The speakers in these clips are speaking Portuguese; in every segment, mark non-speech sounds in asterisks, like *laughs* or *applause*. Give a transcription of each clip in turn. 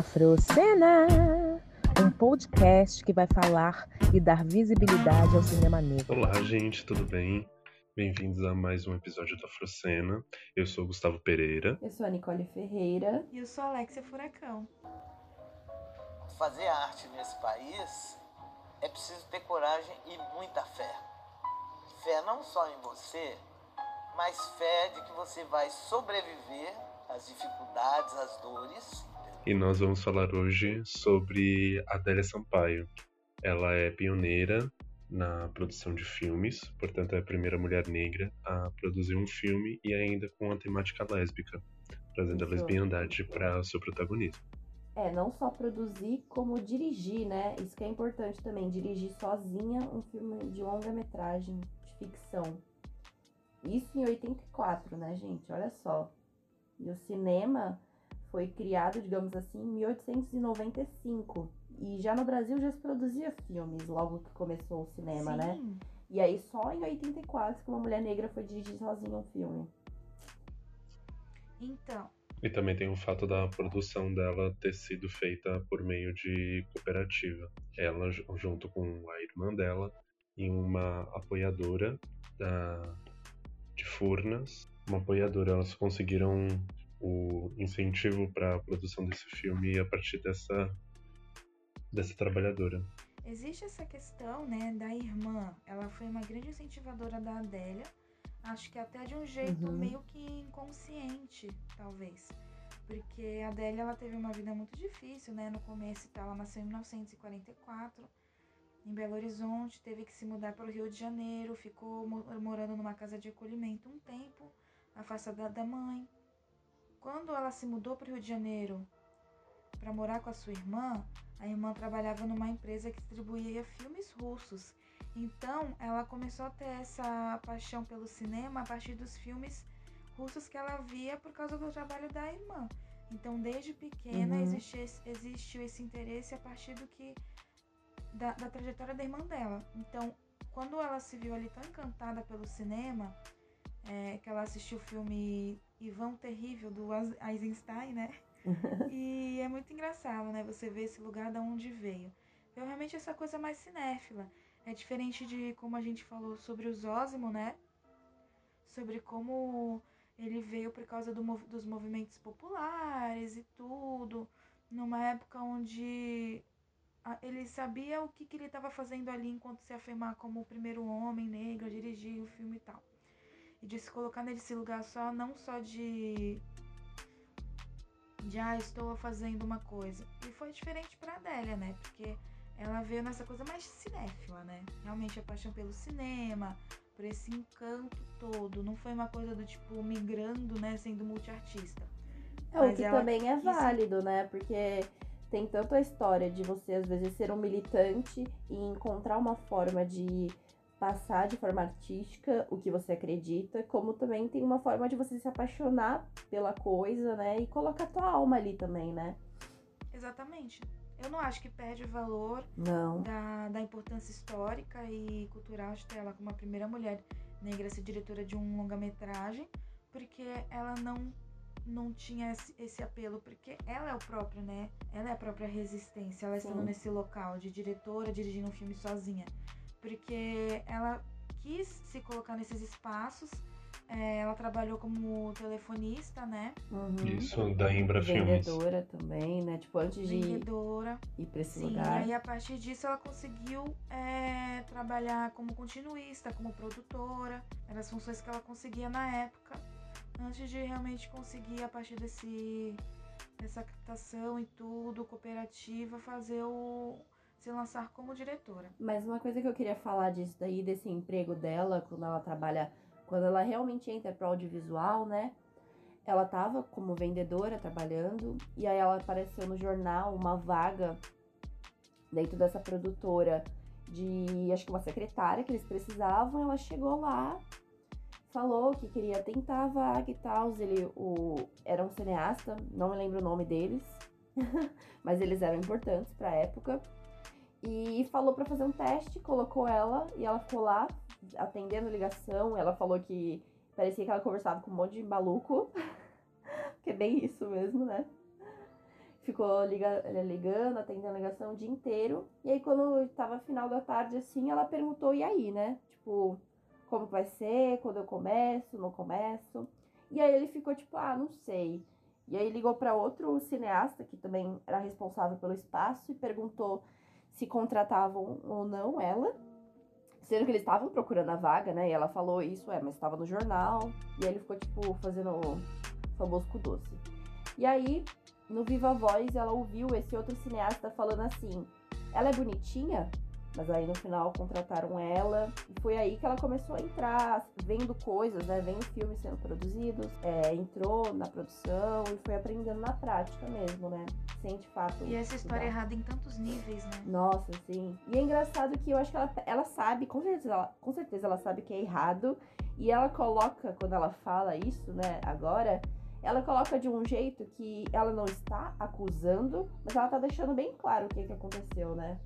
Afrocena, um podcast que vai falar e dar visibilidade ao cinema negro. Olá, gente, tudo bem? Bem-vindos a mais um episódio da Afrocena. Eu sou o Gustavo Pereira. Eu sou a Nicole Ferreira. E eu sou a Alexia Furacão. Fazer arte nesse país é preciso ter coragem e muita fé. Fé não só em você, mas fé de que você vai sobreviver às dificuldades, às dores. E nós vamos falar hoje sobre Adélia Sampaio. Ela é pioneira na produção de filmes, portanto é a primeira mulher negra a produzir um filme e ainda com a temática lésbica, trazendo a lesbiandade para o seu protagonismo. É, não só produzir, como dirigir, né? Isso que é importante também, dirigir sozinha um filme de longa-metragem, de ficção. Isso em 84, né, gente? Olha só. E o cinema foi criado, digamos assim, em 1895. E já no Brasil já se produzia filmes logo que começou o cinema, né? Sim. né? E aí só em 84 que uma mulher negra foi dirigir sozinha um filme. Então, E também tem o fato da produção dela ter sido feita por meio de cooperativa. Ela, ju- junto com a irmã dela e uma apoiadora da, de Furnas, uma apoiadora, elas conseguiram o incentivo para a produção desse filme a partir dessa, dessa trabalhadora. existe essa questão, né, da irmã. Ela foi uma grande incentivadora da Adélia. Acho que até de um jeito Uhum. meio que inconsciente, talvez. Porque a Adélia, ela teve uma vida muito difícil, né? No começo, tá? ela nasceu em 1944, em Belo Horizonte, teve que se mudar para o Rio de Janeiro, ficou mo- morando numa casa de acolhimento um tempo, afastada da mãe. Quando ela se mudou para o Rio de Janeiro para morar com a sua irmã, a irmã trabalhava numa empresa que distribuía filmes russos. Então, ela começou a ter essa paixão pelo cinema a partir dos filmes russos que ela via por causa do trabalho da irmã. Então, desde pequena Uhum. existiu esse interesse a partir do que da, da trajetória da irmã dela. Então, quando ela se viu ali tão encantada pelo cinema, é, que ela assistiu o filme Ivan Terrível do Eis- Eisenstein, né? *laughs* e é muito engraçado, né? Você vê esse lugar da onde veio. Eu realmente essa coisa mais cinéfila. É diferente de como a gente falou sobre o Zósimo, né? Sobre como ele veio por causa do dos movimentos populares e tudo. Numa época onde ele sabia o que, que ele estava fazendo ali enquanto se afirmar como o primeiro homem negro a dirigir o filme e tal. E de se colocar nesse lugar só, não só de de ah, estou fazendo uma coisa. E foi diferente pra Adélia, né? Porque ela veio nessa coisa mais cinéfila, né? Realmente a paixão pelo cinema, por esse encanto todo. Não foi uma coisa do tipo migrando, né? Sendo multiartista. É, o que também é quis- válido, né? Porque tem tanto a história de você, às vezes, ser um militante e encontrar uma forma de passar de forma artística o que você acredita, como também tem uma forma de você se apaixonar pela coisa, né? E colocar tua alma ali também, né? Exatamente. Eu não acho que perde o valor Não. da, da importância histórica e cultural de ter ela como a primeira mulher negra a ser diretora de um longa-metragem, porque ela não não tinha esse, apelo, porque ela é o próprio, né? Ela é a própria resistência, ela estando Sim. nesse local de diretora, dirigindo um filme sozinha. Porque ela quis se colocar nesses espaços, é, ela trabalhou como telefonista, né? Uhum. Isso da Imbra Filmes. Vendedora também, né? Tipo, antes de Vendedora. ir pra esse Sim, lugar. e a partir disso ela conseguiu é, trabalhar como continuista, como produtora. Eram as funções que ela conseguia na época, antes de realmente conseguir, a partir desse, dessa captação e tudo, cooperativa, fazer o. se lançar como diretora. Mas uma coisa que eu queria falar disso daí, desse emprego dela, quando ela trabalha, quando ela realmente entra pro audiovisual, né? Ela tava como vendedora trabalhando, e aí ela apareceu no jornal uma vaga dentro dessa produtora de, acho que uma secretária que eles precisavam. Ela chegou lá, falou que queria tentar a vaga e tal. Ele o, era um cineasta, não me lembro o nome deles, *laughs* mas eles eram importantes pra época e falou pra fazer um teste, colocou ela e ela ficou lá atendendo ligação. Ela falou que parecia que ela conversava com um monte de maluco, *laughs* que é bem isso mesmo, né? ficou liga, ligando, atendendo a ligação o dia inteiro. E aí, quando tava final da tarde, assim, ela perguntou, e aí, né? Tipo, como vai ser, quando eu começo, não começo. E aí ele ficou tipo, ah, não sei. E aí ligou para outro cineasta, que também era responsável pelo espaço, e perguntou se contratavam ou não ela. Sendo que eles estavam procurando a vaga, né? E ela falou isso, é, mas estava no jornal. E aí ele ficou, tipo, fazendo o famoso cu doce. E aí, no Viva Voz, ela ouviu esse outro cineasta falando assim: ela é bonitinha? Mas aí no final contrataram ela e foi aí que ela começou a entrar, vendo coisas, né? Vendo filmes sendo produzidos, é, entrou na produção e foi aprendendo na prática mesmo, né? Sem de fato. E essa história é errada em tantos níveis, né? Nossa, sim. E é engraçado que eu acho que ela, ela sabe, com certeza, ela, com certeza ela sabe que é errado. E ela coloca, quando ela fala isso, né, agora, ela coloca de um jeito que ela não está acusando, mas ela tá deixando bem claro o que, que aconteceu, né?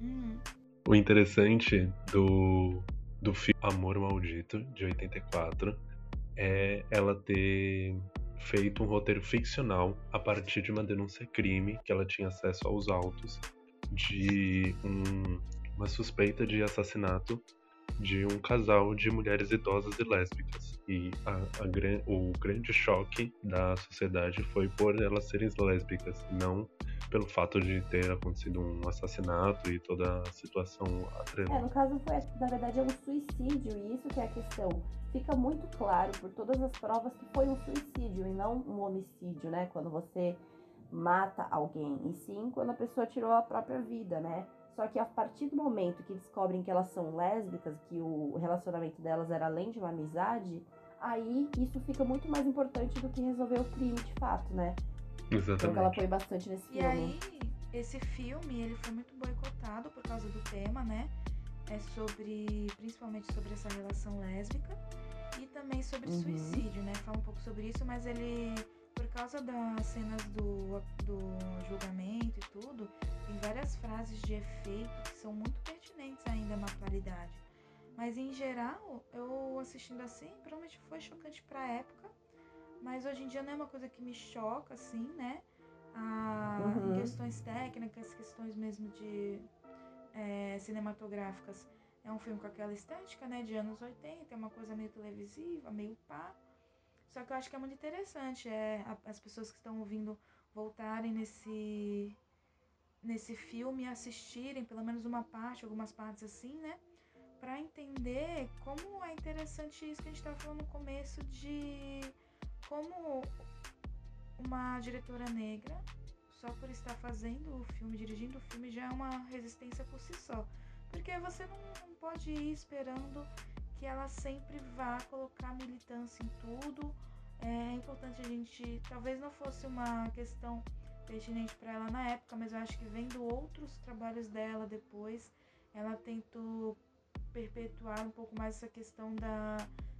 Uhum. O interessante do, do filme Amor Maldito, de 84, é ela ter feito um roteiro ficcional a partir de uma denúncia crime que ela tinha acesso aos autos de um, uma suspeita de assassinato de um casal de mulheres idosas e lésbicas. E a, a, o grande choque da sociedade foi por elas serem lésbicas, não pelo fato de ter acontecido um assassinato e toda a situação atrelada. É, no caso foi, na verdade, é um suicídio, e isso que é a questão. Fica muito claro por todas as provas que foi um suicídio e não um homicídio, né? Quando você mata alguém, e sim quando a pessoa tirou a própria vida, né? Só que a partir do momento que descobrem que elas são lésbicas, que o relacionamento delas era além de uma amizade, aí isso fica muito mais importante do que resolver o crime de fato, né? Exatamente. Então ela apoia bastante nesse filme. E aí, esse filme, ele foi muito boicotado por causa do tema, né? É sobre, principalmente sobre essa relação lésbica e também sobre Uhum. suicídio, né? Fala um pouco sobre isso, mas ele, causa das cenas do, do julgamento e tudo, tem várias frases de efeito que são muito pertinentes ainda na atualidade. Mas em geral, eu assistindo assim, provavelmente foi chocante pra época, mas hoje em dia não é uma coisa que me choca, assim, né? Ah, Uhum. Questões técnicas, questões mesmo de é, cinematográficas. É um filme com aquela estética, né? De anos 80, é uma coisa meio televisiva, meio pá. Só que eu acho que é muito interessante é, as pessoas que estão ouvindo voltarem nesse, nesse filme assistirem pelo menos uma parte, algumas partes assim, né? Pra entender como é interessante isso que a gente tava falando no começo de como uma diretora negra, só por estar fazendo o filme, dirigindo o filme, já é uma resistência por si só. Porque você não pode ir esperando que ela sempre vá colocar militância em tudo. É importante a gente. Talvez não fosse uma questão pertinente para ela na época, mas eu acho que vendo outros trabalhos dela depois, ela tentou perpetuar um pouco mais essa questão da,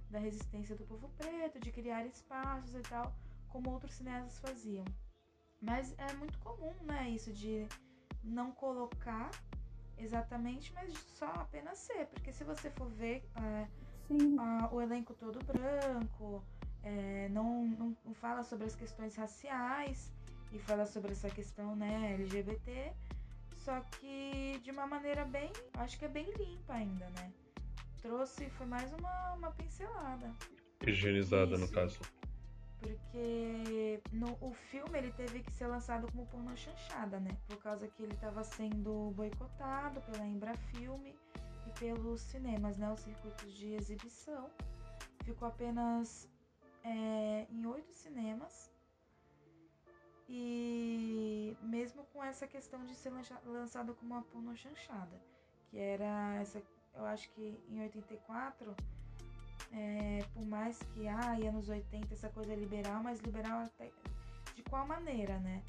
da resistência do povo preto, de criar espaços e tal, como outros cineastas faziam. Mas é muito comum, né, isso de não colocar exatamente, mas só apenas ser, porque se você for ver é, Sim. a- o elenco todo branco, é, não, não, fala sobre as questões raciais e fala sobre essa questão né, LGBT, só que de uma maneira bem, acho que é bem limpa ainda, né? Trouxe, foi mais uma, uma pincelada. Higienizada, no Isso. caso. Porque no, o filme ele teve que ser lançado como pornô chanchada, né? Por causa que ele estava sendo boicotado pela Embrafilme e pelos cinemas, né? Os circuitos de exibição. Ficou apenas é, em oito cinemas. E mesmo com essa questão de ser lançado como uma pornô chanchada, que era essa, eu acho que em 84 é, por mais que, ah, e anos 80 essa coisa é liberal, mas liberal até de qual maneira, né?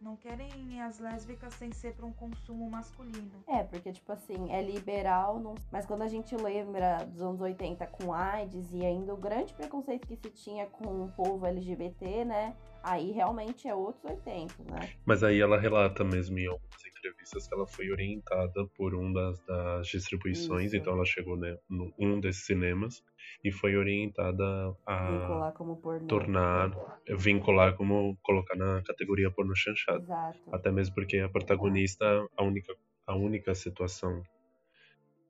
Não querem as lésbicas sem ser para um consumo masculino. É, porque, tipo assim, é liberal, não... mas quando a gente lembra dos anos 80 com AIDS e ainda o grande preconceito que se tinha com o povo LGBT, né? Aí realmente é outros 80, né? Mas aí ela relata mesmo em algumas entrevistas que ela foi orientada por um das, das distribuições, Isso. então ela chegou né, no um desses cinemas e foi orientada a Vincular como pornô. tornar, vincular como colocar na categoria porno chanchado. Exato. Até mesmo porque a protagonista, a única, a única situação,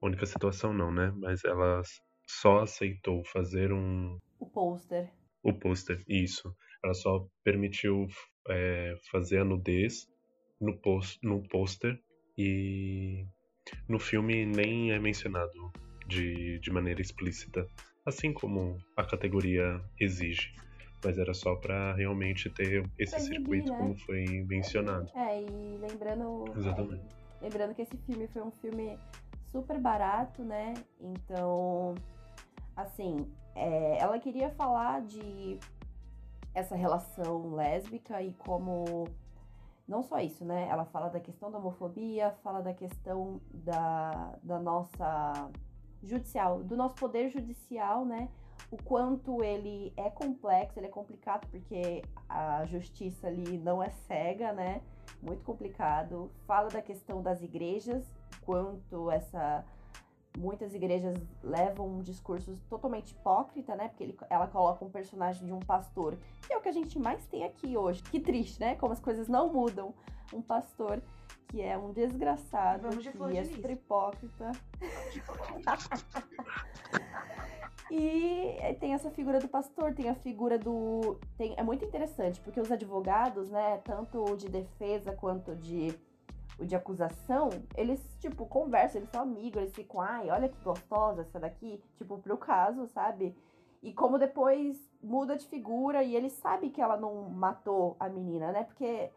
única situação não, né? Mas ela só aceitou fazer um O pôster. o pôster, isso. Ela só permitiu é, fazer a nudez no, pos- no pôster e no filme nem é mencionado de, de maneira explícita, assim como a categoria exige. Mas era só para realmente ter esse exibir, circuito né? como foi mencionado. É, e lembrando. Exatamente. Lembrando que esse filme foi um filme super barato, né? Então, assim, é, ela queria falar de essa relação lésbica e como. Não só isso, né? Ela fala da questão da homofobia, fala da questão da, da nossa judicial, do nosso poder judicial, né? O quanto ele é complexo, ele é complicado, porque a justiça ali não é cega, né? muito complicado. Fala da questão das igrejas, quanto essa muitas igrejas levam um discurso totalmente hipócrita, né? Porque ele- ela coloca um personagem de um pastor, que é o que a gente mais tem aqui hoje. Que triste, né? Como as coisas não mudam. Um pastor que é um desgraçado, Vamos de que é super hipócrita. E tem essa figura do pastor, tem a figura do. Tem, é muito interessante, porque os advogados, né, tanto de defesa quanto de, o de acusação, eles, tipo, conversam, eles são amigos, eles ficam, ai, olha que gostosa essa daqui, tipo, pro caso, sabe? E como depois muda de figura e ele sabe que ela não matou a menina, né? Porque,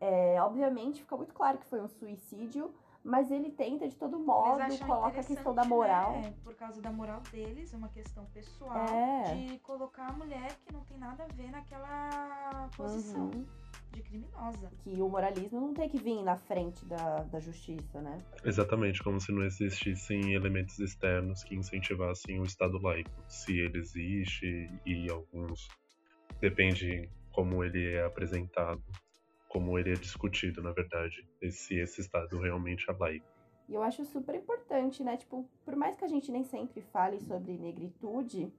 é, obviamente, fica muito claro que foi um suicídio, mas ele tenta de todo modo, coloca a questão da moral. né, por causa da moral deles, uma questão pessoal, É. de colocar a mulher que não tem nada a ver naquela posição Uhum. De criminosa. que o moralismo não tem que vir na frente da, da justiça, né? Exatamente, como se não existissem elementos externos que incentivassem o Estado laico. Se ele existe e alguns. Depende como ele é apresentado, como ele é discutido, na verdade, e se esse Estado realmente é laico. E eu acho super importante, né? Tipo, por mais que a gente nem sempre fale sobre negritude,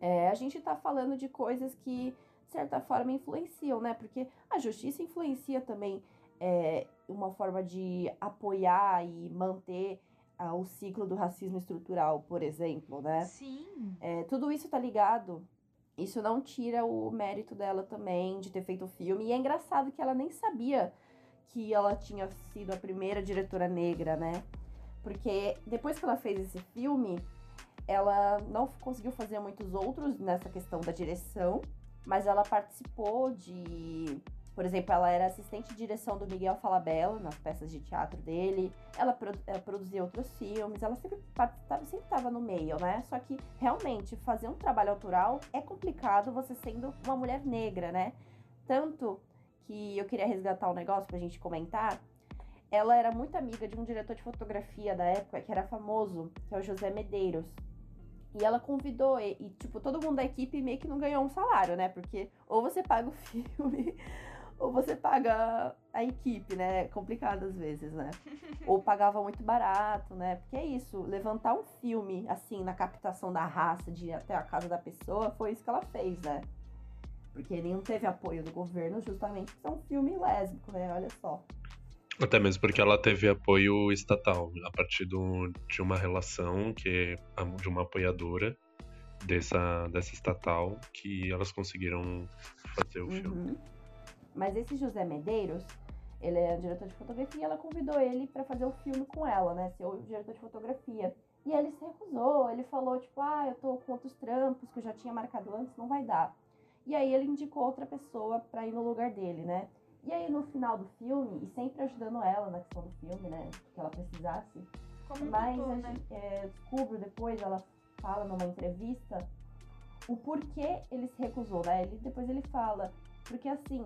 é, a gente tá falando de coisas que, de certa forma, influenciam, né? Porque a justiça influencia também é, uma forma de apoiar e manter ah, o ciclo do racismo estrutural, por exemplo, né? Sim. É, tudo isso tá ligado. Isso não tira o mérito dela também de ter feito o filme. E é engraçado que ela nem sabia que ela tinha sido a primeira diretora negra, né? Porque depois que ela fez esse filme, ela não conseguiu fazer muitos outros nessa questão da direção, mas ela participou de. Por exemplo, ela era assistente de direção do Miguel Falabella nas peças de teatro dele. Ela, produ- ela produzia outros filmes, ela sempre participava, sempre estava no meio, né? Só que realmente fazer um trabalho autoral é complicado você sendo uma mulher negra, né? Tanto que eu queria resgatar um negócio pra gente comentar. Ela era muito amiga de um diretor de fotografia da época que era famoso, que é o José Medeiros. E ela convidou, e, e, tipo, todo mundo da equipe meio que não ganhou um salário, né? Porque ou você paga o *laughs* filme, ou você paga a equipe, né? É complicado às vezes, né? *laughs* ou pagava muito barato, né? Porque é isso, levantar um filme, assim, na captação da raça, de ir até a casa da pessoa, foi isso que ela fez, né? Porque ele não teve apoio do governo justamente por ser um filme lésbico, né? Olha só. Até mesmo porque ela teve apoio estatal, a partir do, de uma relação que de uma apoiadora dessa, dessa estatal que elas conseguiram fazer o filme. Uhum. Mas esse José Medeiros, ele é diretor de fotografia e ela convidou ele pra fazer o filme com ela, né? Ser o diretor de fotografia. E ele se recusou, ele falou, tipo, ah, eu tô com outros trampos que eu já tinha marcado antes, não vai dar. E aí ele indicou outra pessoa pra ir no lugar dele, né? E aí no final do filme, e sempre ajudando ela na questão do filme, né? Que ela precisasse, Como um mas tutor, né? gente, é, eu descubro depois, ela fala numa entrevista o porquê ele se recusou, né? Ele, depois ele fala, porque assim,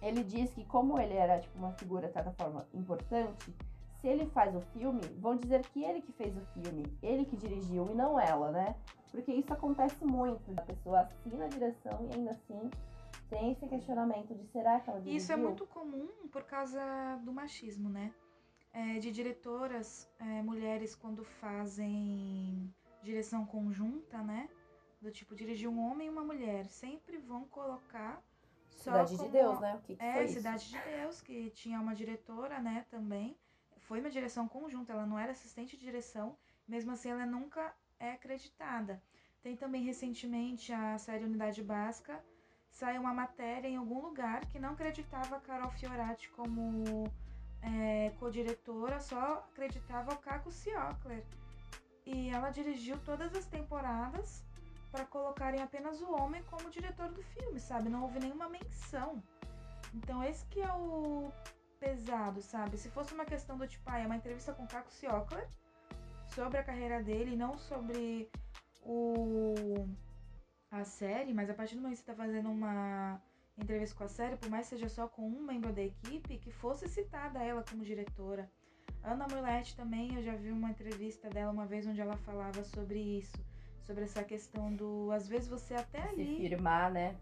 ele diz que como ele era tipo uma figura de certa forma importante, se ele faz o filme, vão dizer que ele que fez o filme, ele que dirigiu e não ela, né? Porque isso acontece muito, a pessoa assina a direção e ainda assim Tem esse questionamento de será que ela dirigiu? Isso é muito comum por causa do machismo, né? É, de diretoras, é, mulheres quando fazem direção conjunta, né? Do tipo, dirigir um homem e uma mulher. Sempre vão colocar só Cidade como... de Deus, né? O que, que É, foi isso? Cidade de Deus, que tinha uma diretora, né, também. Foi uma direção conjunta, ela não era assistente de direção, mesmo assim ela nunca é acreditada. Tem também recentemente a série Unidade Básica, saiu uma matéria em algum lugar que não acreditava a Carol Fiorati como é, co-diretora, só acreditava o Caco Ciocler. E ela dirigiu todas as temporadas para colocarem apenas o homem como diretor do filme, sabe? Não houve nenhuma menção. Então esse que é o pesado, sabe? Se fosse uma questão do tipo, ah, é uma entrevista com o Caco Ciocler sobre a carreira dele, não sobre o a série, mas a partir do momento que você tá fazendo uma entrevista com a série, por mais que seja só com um membro da equipe, que fosse citada ela como diretora. Ana Mulete também, eu já vi uma entrevista dela uma vez onde ela falava sobre isso, sobre essa questão do, às vezes você até Se ali firmar, né?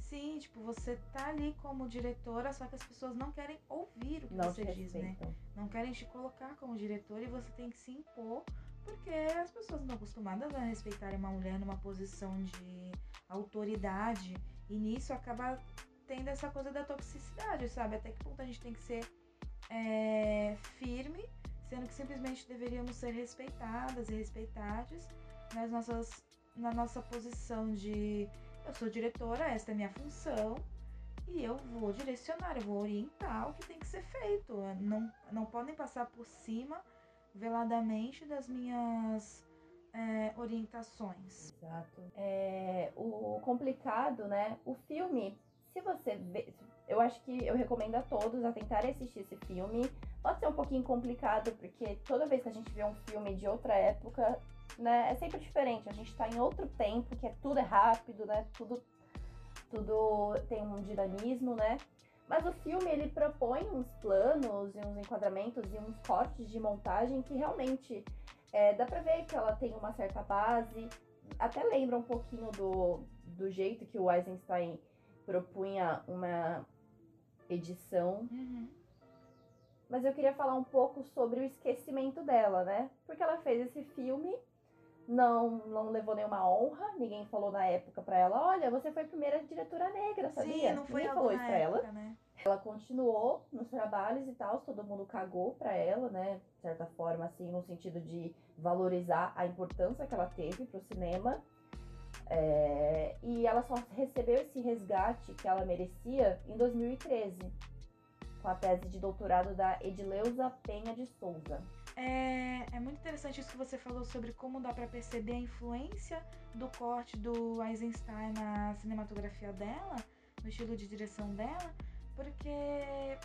Sim, tipo, você tá ali como diretora, só que as pessoas não querem ouvir o que Não você diz, né? Não querem te colocar como diretor e você tem que se impor, porque as pessoas não estão acostumadas a respeitarem uma mulher numa posição de autoridade. E nisso acaba tendo essa coisa da toxicidade, sabe? Até que ponto a gente tem que ser é, firme, sendo que simplesmente deveríamos ser respeitadas e respeitadas nas nossas, na nossa posição de eu sou diretora, esta é minha função, e eu vou direcionar, eu vou orientar o que tem que ser feito. Não, não podem passar por cima veladamente das minhas é, orientações. Exato. É, o complicado, né? O filme, se você vê. Eu acho que eu recomendo a todos a tentarem assistir esse filme. Pode ser um pouquinho complicado, porque toda vez que a gente vê um filme de outra época, né, é sempre diferente. A gente tá em outro tempo, que é tudo é rápido, né? Tudo, tudo tem um dinamismo, né? Mas o filme ele propõe uns planos e uns enquadramentos e uns cortes de montagem que realmente é, dá pra ver que ela tem uma certa base. Até lembra um pouquinho do, do jeito que o Eisenstein propunha uma edição. Uhum. Mas eu queria falar um pouco sobre o esquecimento dela, né? Porque ela fez esse filme, não, não levou nenhuma honra, ninguém falou na época pra ela: olha, você foi a primeira diretora negra, sabia? Sim, não foi ninguém falou isso pra ela. época, né? Ela continuou nos trabalhos e tal, todo mundo cagou pra ela, né? De certa forma, assim, no sentido de valorizar a importância que ela teve pro cinema. É, E ela só recebeu esse resgate que ela merecia em 2013, com a tese de doutorado da Edileuza Penha de Souza. É, é muito interessante isso que você falou sobre como dá pra perceber a influência do corte do Eisenstein na cinematografia dela, no estilo de direção dela, porque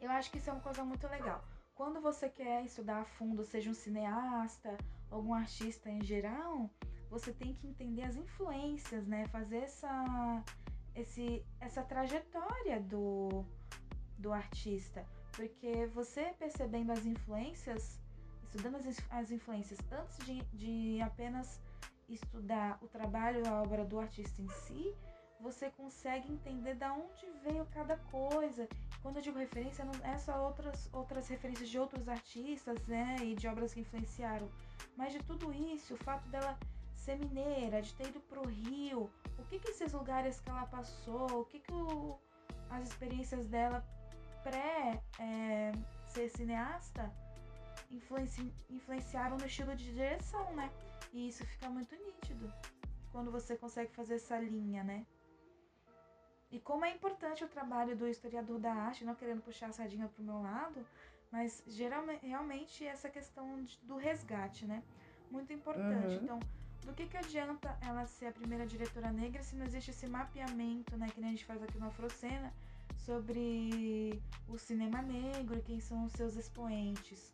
eu acho que isso é uma coisa muito legal. Quando você quer estudar a fundo, seja um cineasta, algum artista em geral, você tem que entender as influências, né? Fazer essa, esse, essa trajetória do, do artista. Porque você percebendo as influências, estudando as, as influências antes de, de apenas estudar o trabalho, a obra do artista em si, você consegue entender da onde veio cada coisa. Quando eu digo referência, não é só outras, outras referências de outros artistas, né? E de obras que influenciaram. Mas de tudo isso, o fato dela ser mineira, de ter ido pro Rio, o que que esses lugares que ela passou, o que que o- as experiências dela pré é, ser cineasta influenci- influenciaram no estilo de direção, né? E isso fica muito nítido quando você consegue fazer essa linha, né? E como é importante o trabalho do historiador da arte, não querendo puxar a sardinha pro meu lado, mas geralmente, realmente essa questão de- do resgate, né? Muito importante. Uhum. Então, do que, que adianta ela ser a primeira diretora negra se não existe esse mapeamento, né? Que nem a gente faz aqui no Afrocena, sobre o cinema negro e quem são os seus expoentes.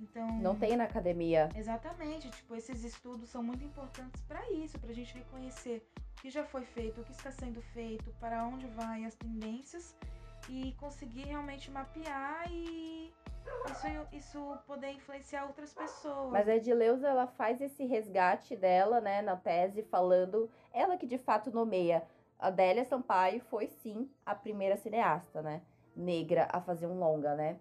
Então, Não tem na academia. Exatamente, tipo, esses estudos são muito importantes para isso, para a gente reconhecer o que já foi feito, o que está sendo feito, para onde vai as tendências e conseguir realmente mapear e isso, isso poder influenciar outras pessoas. Mas a Edileuza, ela faz esse resgate dela, né, na tese, falando, ela que de fato nomeia. A Adélia Sampaio foi sim a primeira cineasta, né? Negra a fazer um longa, né?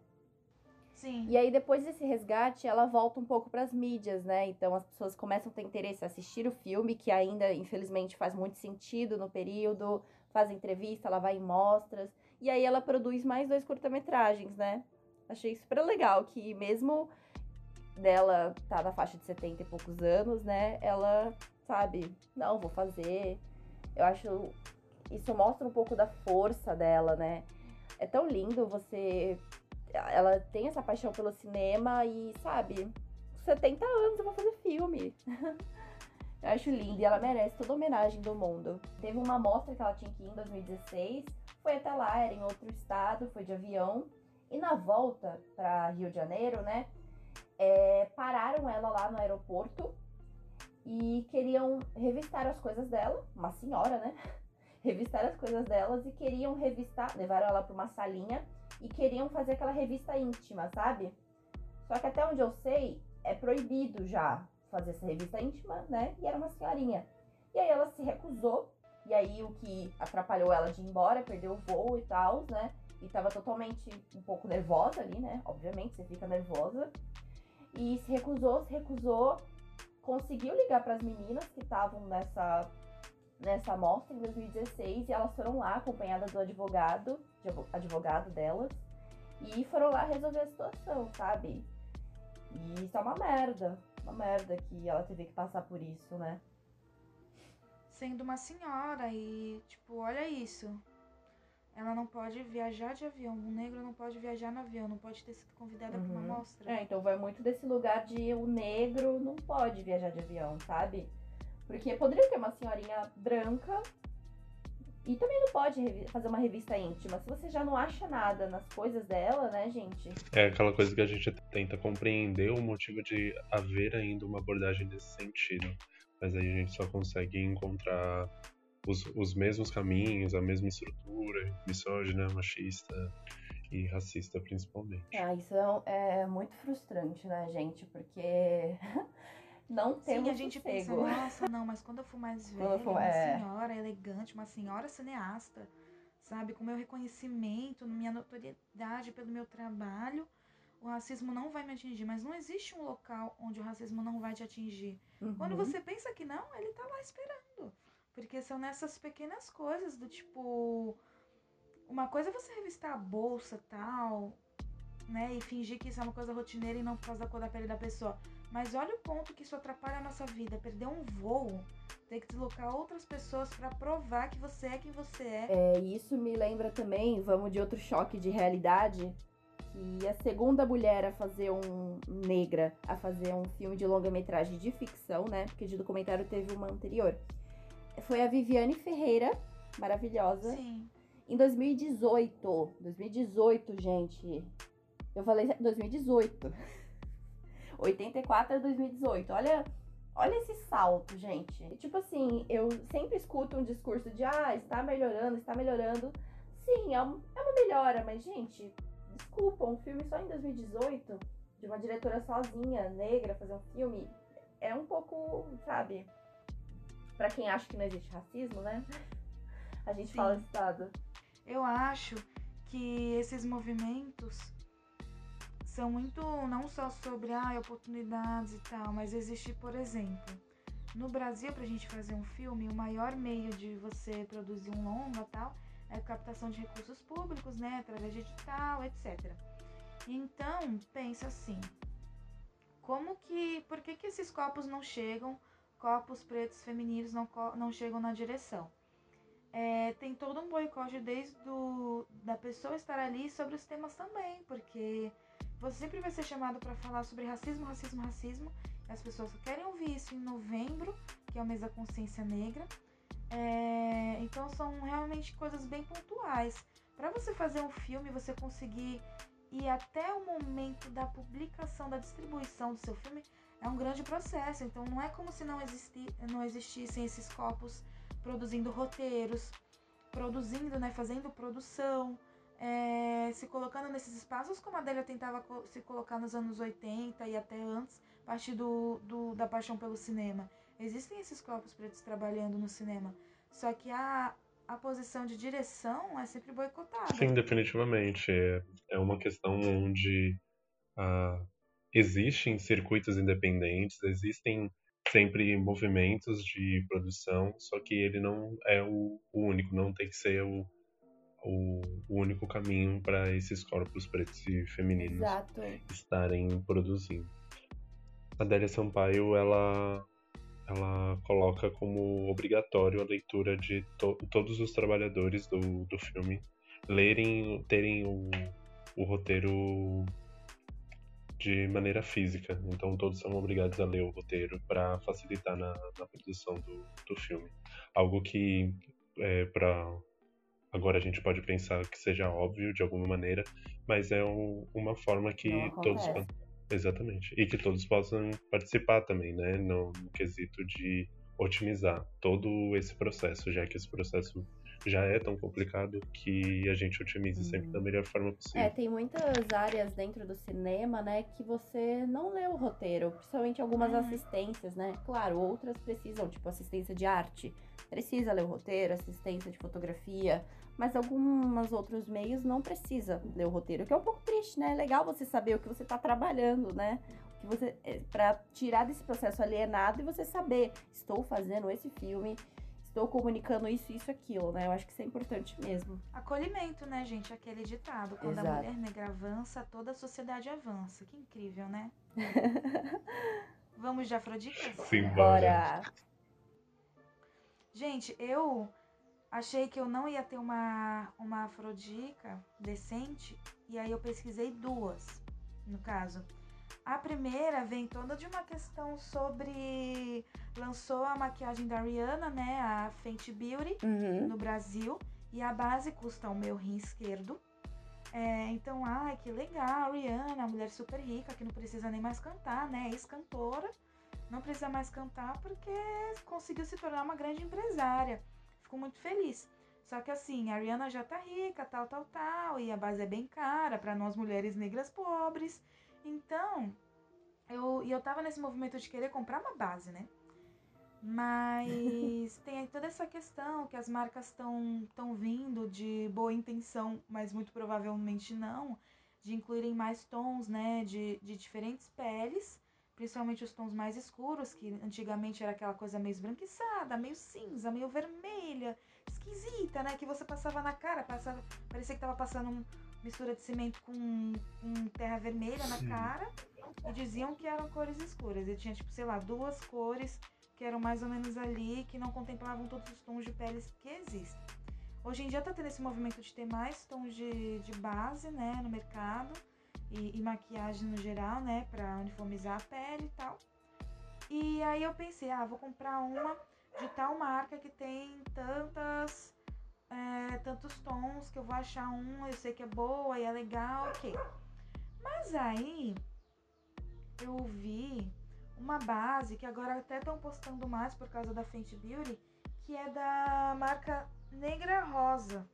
Sim. E aí, depois desse resgate, ela volta um pouco para as mídias, né? Então, as pessoas começam a ter interesse em assistir o filme, que ainda, infelizmente, faz muito sentido no período, faz entrevista, ela vai em mostras. E aí, ela produz mais dois curta-metragens, né? Achei super legal que, mesmo dela tá na faixa de 70 e poucos anos, né? Ela, sabe, não, vou fazer. Eu acho. Isso mostra um pouco da força dela, né? É tão lindo você ela tem essa paixão pelo cinema e, sabe, 70 anos eu vou fazer filme. *laughs* eu acho lindo e ela merece toda a homenagem do mundo. Teve uma mostra que ela tinha que em 2016, foi até lá, era em outro estado, foi de avião. E na volta para Rio de Janeiro, né, é, pararam ela lá no aeroporto e queriam revistar as coisas dela, uma senhora, né? *laughs* Revistar as coisas delas e queriam revistar, levaram ela para uma salinha e queriam fazer aquela revista íntima, sabe? Só que até onde eu sei, é proibido já fazer essa revista íntima, né? E era uma senhorinha. E aí ela se recusou, e aí o que atrapalhou ela de ir embora, perdeu o voo e tal, né? E tava totalmente um pouco nervosa ali, né? Obviamente, você fica nervosa. E se recusou, se recusou, conseguiu ligar para as meninas que estavam nessa nessa amostra em 2016 e elas foram lá acompanhadas do advogado, advogado delas, e foram lá resolver a situação, sabe? E isso é uma merda, uma merda que ela teve que passar por isso, né? Sendo uma senhora e, tipo, olha isso. Ela não pode viajar de avião. O negro não pode viajar no avião, não pode ter sido convidada uhum. para uma mostra. É, então vai muito desse lugar de o negro não pode viajar de avião, sabe? Porque poderia ter uma senhorinha branca e também não pode fazer uma revista íntima. Se você já não acha nada nas coisas dela, né, gente? É aquela coisa que a gente tenta compreender o motivo de haver ainda uma abordagem nesse sentido. Mas aí a gente só consegue encontrar os, os mesmos caminhos, a mesma estrutura, misógina, machista e racista principalmente. Ah, isso é, é muito frustrante, né, gente? Porque *laughs* não temos Sim, a gente sossego. pensa, nossa, não, mas quando eu for mais velha, for, uma é... senhora elegante, uma senhora cineasta, sabe, com meu reconhecimento, minha notoriedade pelo meu trabalho, o racismo não vai me atingir. Mas não existe um local onde o racismo não vai te atingir. Uhum. Quando você pensa que não, ele tá lá esperando. Porque são nessas pequenas coisas do tipo. Uma coisa é você revistar a bolsa tal, né? E fingir que isso é uma coisa rotineira e não por causa da cor da pele da pessoa. Mas olha o ponto que isso atrapalha a nossa vida. Perder um voo, ter que deslocar outras pessoas para provar que você é quem você é. É, isso me lembra também, vamos de outro choque de realidade, que a segunda mulher a fazer um negra, a fazer um filme de longa-metragem de ficção, né? Porque de documentário teve uma anterior. Foi a Viviane Ferreira, maravilhosa. Sim. Em 2018. 2018, gente. Eu falei 2018. 84 *laughs* a 2018. Olha, olha esse salto, gente. Tipo assim, eu sempre escuto um discurso de ah, está melhorando, está melhorando. Sim, é, um, é uma melhora, mas, gente, desculpa, um filme só em 2018, de uma diretora sozinha, negra, fazer um filme, é um pouco, sabe? Para quem acha que não existe racismo, né? A gente Sim. fala estado. Eu acho que esses movimentos são muito não só sobre ah, oportunidades e tal, mas existe, por exemplo, no Brasil, para a gente fazer um filme, o maior meio de você produzir um longa tal é a captação de recursos públicos, né, através de edital, etc. Então, pensa assim, como que, por que que esses copos não chegam, copos pretos femininos não, não chegam na direção? É, tem todo um boicote desde do, da pessoa estar ali sobre os temas também, porque você sempre vai ser chamado para falar sobre racismo, racismo, racismo. As pessoas querem ouvir isso em novembro, que é o mês da consciência negra. É, então são realmente coisas bem pontuais. Para você fazer um filme, você conseguir ir até o momento da publicação, da distribuição do seu filme, é um grande processo. Então não é como se não, existi, não existissem esses copos produzindo roteiros, produzindo, né, fazendo produção é, se colocando nesses espaços como a Adélia tentava se colocar nos anos 80 e até antes, a partir do, do, da paixão pelo cinema. Existem esses corpos pretos trabalhando no cinema, só que a, a a posição de direção é sempre boicotada. Sim, definitivamente. É, é uma questão onde ah, existem circuitos independentes, existem sempre movimentos de produção, só que ele não é o, o único, não tem que ser o, o, o único caminho para esses corpos pretos e femininos Exato. estarem produzindo. A Adélia Sampaio, ela, ela coloca como obrigatório a leitura de to todos os trabalhadores do, do filme lerem, terem o, o roteiro de maneira física. Então todos são obrigados a ler o roteiro para facilitar na, na, produção do, do filme. Algo que é, para agora a gente pode pensar que seja óbvio de alguma maneira, mas é um, uma forma que todos exatamente e que todos possam participar também, né, no, no quesito de otimizar todo esse processo, já que esse processo já é tão complicado que a gente otimize uhum. sempre da melhor forma possível. É, tem muitas áreas dentro do cinema, né, que você não lê o roteiro, principalmente algumas uhum. assistências, né? Claro, outras precisam, tipo assistência de arte, precisa ler o roteiro, assistência de fotografia, mas alguns outros meios não precisa ler o roteiro, que é um pouco triste, né? É legal você saber o que você está trabalhando, né? que você é, para tirar desse processo alienado e você saber, estou fazendo esse filme estou comunicando isso, isso, aquilo, né? Eu acho que isso é importante mesmo. Acolhimento, né, gente? Aquele ditado. Quando Exato. a mulher negra avança, toda a sociedade avança. Que incrível, né? *laughs* Vamos de Afrodita? Sim, bora. Gente, eu achei que eu não ia ter uma, uma afrodica decente, e aí eu pesquisei duas, no caso. A primeira vem toda de uma questão sobre. Lançou a maquiagem da Rihanna, né? A Fenty Beauty, uhum. no Brasil. E a base custa o meu rim esquerdo. É, então, ai, que legal, Rihanna, mulher super rica, que não precisa nem mais cantar, né? Ex-cantora. Não precisa mais cantar porque conseguiu se tornar uma grande empresária. Fico muito feliz. Só que assim, a Rihanna já tá rica, tal, tal, tal, e a base é bem cara para nós mulheres negras pobres. Então, eu, e eu tava nesse movimento de querer comprar uma base, né? Mas *laughs* tem toda essa questão que as marcas estão tão vindo de boa intenção, mas muito provavelmente não, de incluírem mais tons, né, de, de diferentes peles, principalmente os tons mais escuros, que antigamente era aquela coisa meio esbranquiçada, meio cinza, meio vermelha, esquisita, né, que você passava na cara, passava, parecia que tava passando um, mistura de cimento com, com terra vermelha na cara e diziam que eram cores escuras. E tinha, tipo, sei lá, duas cores que eram mais ou menos ali, que não contemplavam todos os tons de peles que existem. Hoje em dia tá tendo esse movimento de ter mais tons de, de base, né, no mercado e, e maquiagem no geral, né, pra uniformizar a pele e tal. E aí eu pensei, ah, vou comprar uma de tal marca que tem tantas é, tantos tons que eu vou achar um, eu sei que é boa e é legal, ok. Mas aí eu vi uma base que agora até estão postando mais por causa da Fenty Beauty, que é da marca Negra Rosa,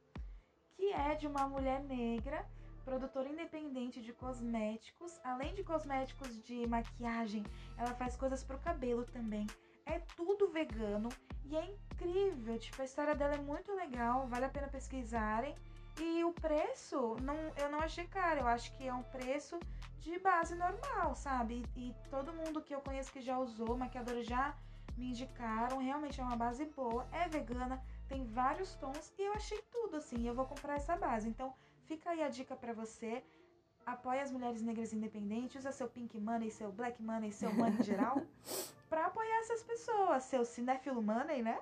que é de uma mulher negra, produtora independente de cosméticos. Além de cosméticos de maquiagem, ela faz coisas pro cabelo também. É tudo vegano e é incrível, tipo, a história dela é muito legal, vale a pena pesquisarem. E o preço, não, eu não achei caro, eu acho que é um preço de base normal, sabe? E, e todo mundo que eu conheço que já usou, maquiadores já me indicaram, realmente é uma base boa, é vegana, tem vários tons e eu achei tudo assim, eu vou comprar essa base. Então, fica aí a dica para você. Apoie as mulheres negras independentes, usa seu pink money, seu black money, seu money geral. *laughs* para apoiar essas pessoas. Seu cinéfilo money, né?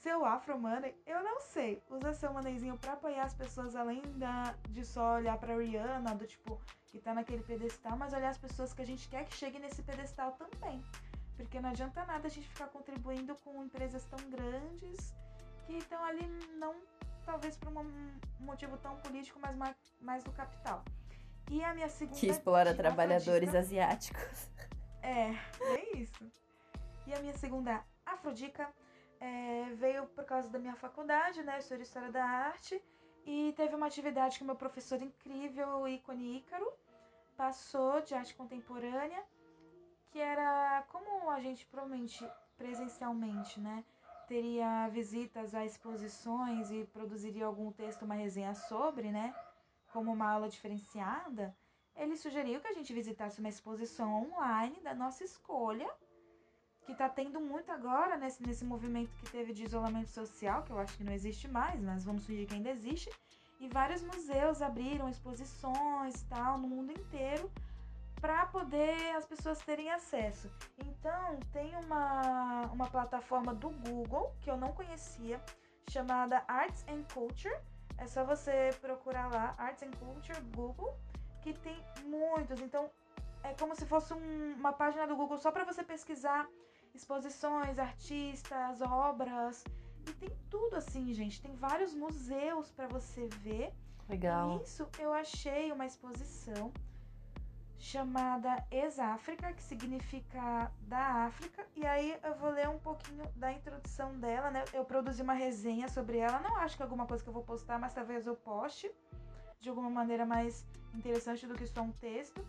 Seu afro money, eu não sei. Usa seu moneyzinho para apoiar as pessoas além da, de só olhar pra Rihanna, do tipo, que tá naquele pedestal, mas olhar as pessoas que a gente quer que chegue nesse pedestal também. Porque não adianta nada a gente ficar contribuindo com empresas tão grandes que estão ali não talvez por um motivo tão político, mas mais, mais do capital. E a minha segunda que explora trabalhadores dica, asiáticos. É, é isso. E a minha segunda afrodica é, veio por causa da minha faculdade, né? Eu História da Arte. E teve uma atividade que o meu professor incrível, o ícone Ícaro, passou de arte contemporânea, que era como a gente provavelmente presencialmente, né? teria visitas a exposições e produziria algum texto, uma resenha sobre, né? Como uma aula diferenciada, ele sugeriu que a gente visitasse uma exposição online da nossa escolha, que está tendo muito agora nesse, nesse movimento que teve de isolamento social, que eu acho que não existe mais, mas vamos fingir que ainda existe. E vários museus abriram exposições tal no mundo inteiro para poder as pessoas terem acesso. Então, tem uma, uma plataforma do Google que eu não conhecia, chamada Arts and Culture. É só você procurar lá, Arts and Culture Google, que tem muitos. Então, é como se fosse um, uma página do Google só para você pesquisar exposições, artistas, obras. E tem tudo assim, gente. Tem vários museus para você ver. Legal. E isso eu achei uma exposição chamada Ex-África, que significa da África. E aí eu vou ler um pouquinho da introdução dela, né? Eu produzi uma resenha sobre ela. Não acho que é alguma coisa que eu vou postar, mas talvez eu poste de alguma maneira mais interessante do que só um texto.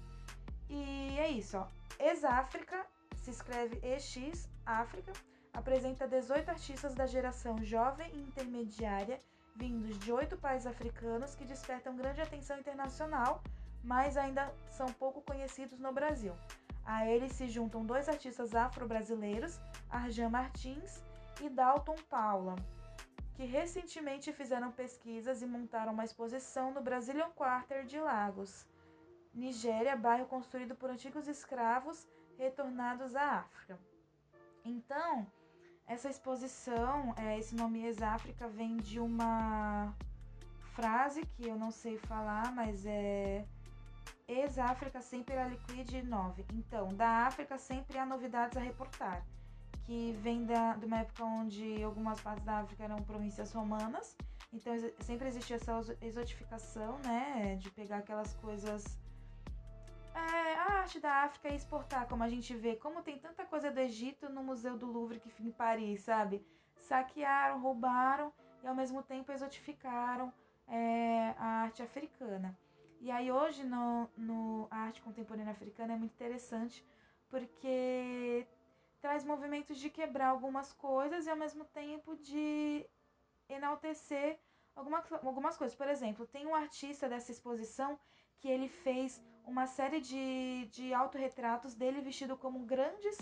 E é isso, ó. Ex-África se escreve EX África. Apresenta 18 artistas da geração jovem e intermediária, vindos de oito países africanos que despertam grande atenção internacional mas ainda são pouco conhecidos no Brasil. A eles se juntam dois artistas afro-brasileiros, Arjan Martins e Dalton Paula, que recentemente fizeram pesquisas e montaram uma exposição no Brazilian Quarter de Lagos, Nigéria, bairro construído por antigos escravos retornados à África. Então, essa exposição, é, esse nome Ex-África, vem de uma frase que eu não sei falar, mas é Ex-África sempre a Liquid 9. Então, da África sempre há novidades a reportar, que vem da, de uma época onde algumas partes da África eram províncias romanas, então sempre existia essa exotificação, né, de pegar aquelas coisas é, a arte da África e exportar, como a gente vê, como tem tanta coisa do Egito no Museu do Louvre que fica em Paris, sabe? Saquearam, roubaram e ao mesmo tempo exotificaram é, a arte africana. E aí hoje no, no arte contemporânea africana é muito interessante porque traz movimentos de quebrar algumas coisas e ao mesmo tempo de enaltecer algumas, algumas coisas. Por exemplo, tem um artista dessa exposição que ele fez uma série de, de autorretratos dele vestido como grandes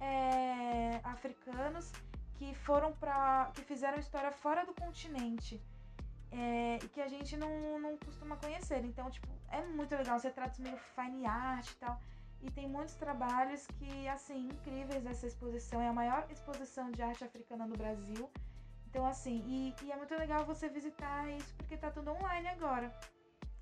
é, africanos que foram para que fizeram história fora do continente é, e que a gente não, não costuma conhecer. Então, tipo, é muito legal. Você trata meio fine art e tal. E tem muitos trabalhos que, assim, incríveis essa exposição. É a maior exposição de arte africana no Brasil. Então, assim, e, e é muito legal você visitar isso porque tá tudo online agora.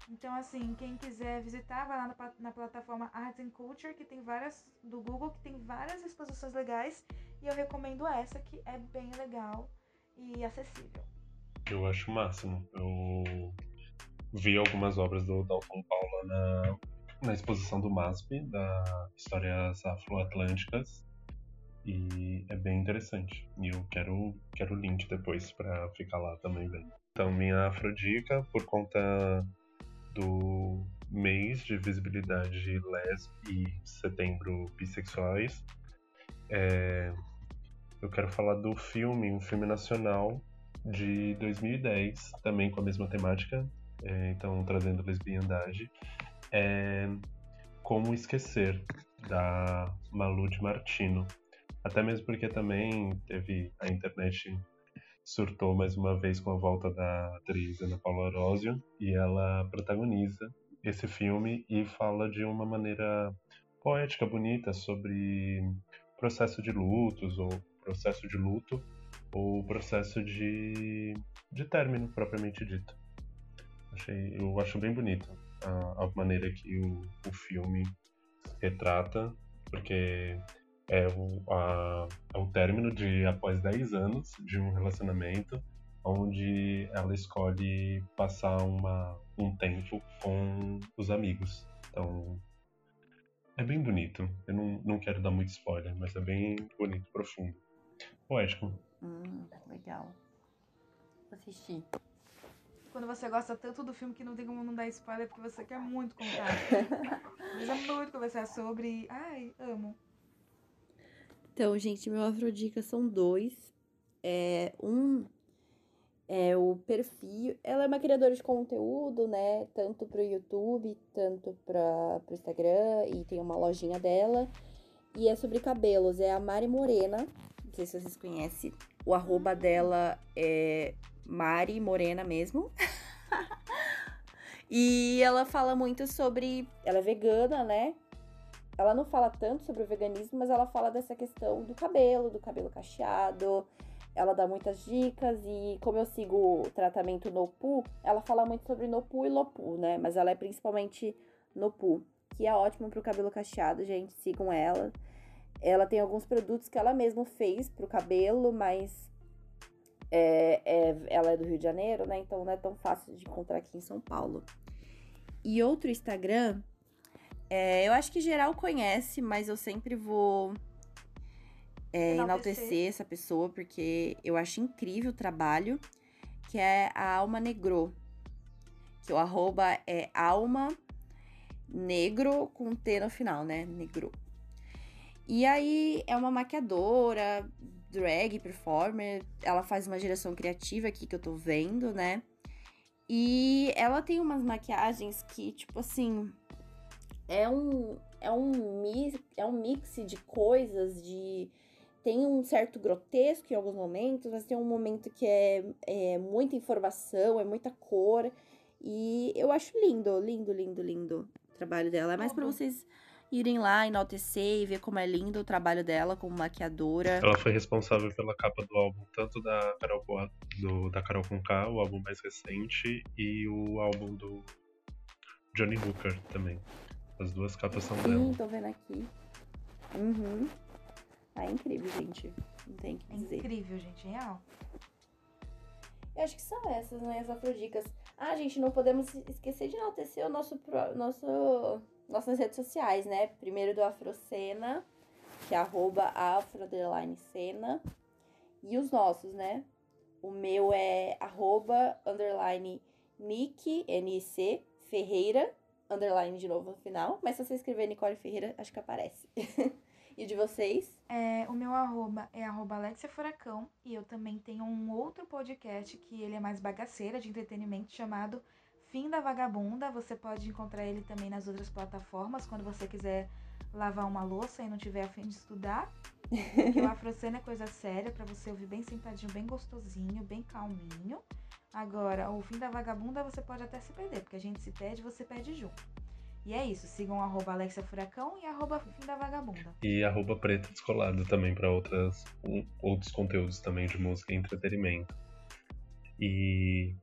Então, assim, quem quiser visitar, vai lá na, na, plataforma Arts and Culture, que tem várias, do Google, que tem várias exposições legais. E eu recomendo essa, que é bem legal e acessível. Eu acho o máximo. Eu vi algumas obras do Dalton Paula na, na exposição do MASP, da Histórias Afro-Atlânticas, e é bem interessante. E eu quero, quero o link depois para ficar lá também vendo. Então, minha afrodica, por conta do mês de visibilidade les e setembro bissexuais, é, eu quero falar do filme, um filme nacional de 2010, também com a mesma temática, é, então trazendo lesbiandade, é Como Esquecer, da Malu de Martino. Até mesmo porque também teve a internet surtou mais uma vez com a volta da atriz Ana Paula Arósio e ela protagoniza esse filme e fala de uma maneira poética, bonita sobre processo de lutos ou processo de luto o processo de, de término propriamente dito. Achei, eu acho bem bonito a, a maneira que o, o filme retrata, porque é o, a, é o término de após 10 anos de um relacionamento onde ela escolhe passar uma, um tempo com os amigos. Então, é bem bonito. Eu não, não quero dar muito spoiler, mas é bem bonito, profundo. Poético. Hum, legal. Vou assistir. Quando você gosta tanto do filme que não tem como não dar spoiler porque você quer muito contar. *laughs* Mas é muito conversar sobre. Ai, amo. Então, gente, meu afrodicas são dois. é, um é o perfil. Ela é uma criadora de conteúdo, né? Tanto pro YouTube, tanto para pro Instagram, e tem uma lojinha dela. E é sobre cabelos, é a Mari Morena. Não sei se vocês conhecem. O arroba dela é Mari Morena mesmo. *laughs* e ela fala muito sobre. Ela é vegana, né? Ela não fala tanto sobre o veganismo, mas ela fala dessa questão do cabelo, do cabelo cacheado. Ela dá muitas dicas e como eu sigo o tratamento Nopu, ela fala muito sobre Nopu e Lopu, né? Mas ela é principalmente Nopu, que é ótimo pro cabelo cacheado, gente, sigam ela. Ela tem alguns produtos que ela mesma fez pro cabelo, mas é, é, ela é do Rio de Janeiro, né? Então não é tão fácil de encontrar aqui em São Paulo. E outro Instagram é, eu acho que geral conhece, mas eu sempre vou é, enaltecer essa pessoa, porque eu acho incrível o trabalho, que é a Alma Negro. Que o arroba é alma negro com T no final, né? Negro. E aí é uma maquiadora, drag, performer. Ela faz uma geração criativa aqui que eu tô vendo, né? E ela tem umas maquiagens que, tipo assim, é um, é um, mix, é um mix de coisas, de tem um certo grotesco em alguns momentos, mas tem um momento que é, é muita informação, é muita cor. E eu acho lindo, lindo, lindo, lindo o trabalho dela. É mais para vocês irem lá, enaltecer e ver como é lindo o trabalho dela como maquiadora. Ela foi responsável pela capa do álbum, tanto da Carol, do, da Carol Conká, o álbum mais recente, e o álbum do Johnny Hooker também. As duas capas são Sim, dela. Sim, tô vendo aqui. Uhum. Ah, é incrível, gente. Não tem o que dizer. É incrível, gente. Real. Eu acho que são essas, né? As afrodicas. Ah, gente, não podemos esquecer de enaltecer o nosso, nosso, nossas redes sociais, né? Primeiro do Afrocena, que é arroba afro_cena. E os nossos, né? O meu é arroba underline Nick, N-I-C, Ferreira underline de novo no final. Mas se você escrever Nicole Ferreira, acho que aparece. *laughs* e de vocês? É, o meu arroba é arroba Alexia Furacão. E eu também tenho um outro podcast que ele é mais bagaceira de entretenimento chamado Fim da Vagabunda. Você pode encontrar ele também nas outras plataformas quando você quiser lavar uma louça e não tiver a fim de estudar. *laughs* Porque o Afrocena é coisa séria para você ouvir bem sentadinho, bem gostosinho, bem calminho. Agora, o fim da vagabunda você pode até se perder, porque a gente se perde você perde junto. E é isso, sigam arroba Alexia Furacão e arroba Fim da Vagabunda. E arroba Preta Descolado também para outras outros conteúdos também de música e entretenimento. E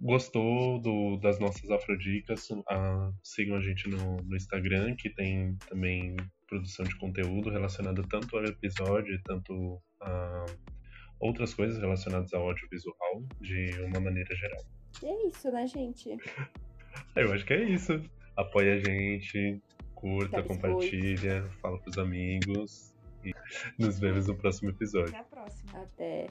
gostou do, das nossas afrodicas, uh, sigam a gente no, no Instagram, que tem também produção de conteúdo relacionado tanto ao episódio, tanto a outras coisas relacionadas ao audiovisual de uma maneira geral. E é isso, né, gente? *laughs* Eu acho que é isso. Apoia a gente, curta, compartilha, fala pros amigos e nos vemos no próximo episódio. Até a próxima. Até.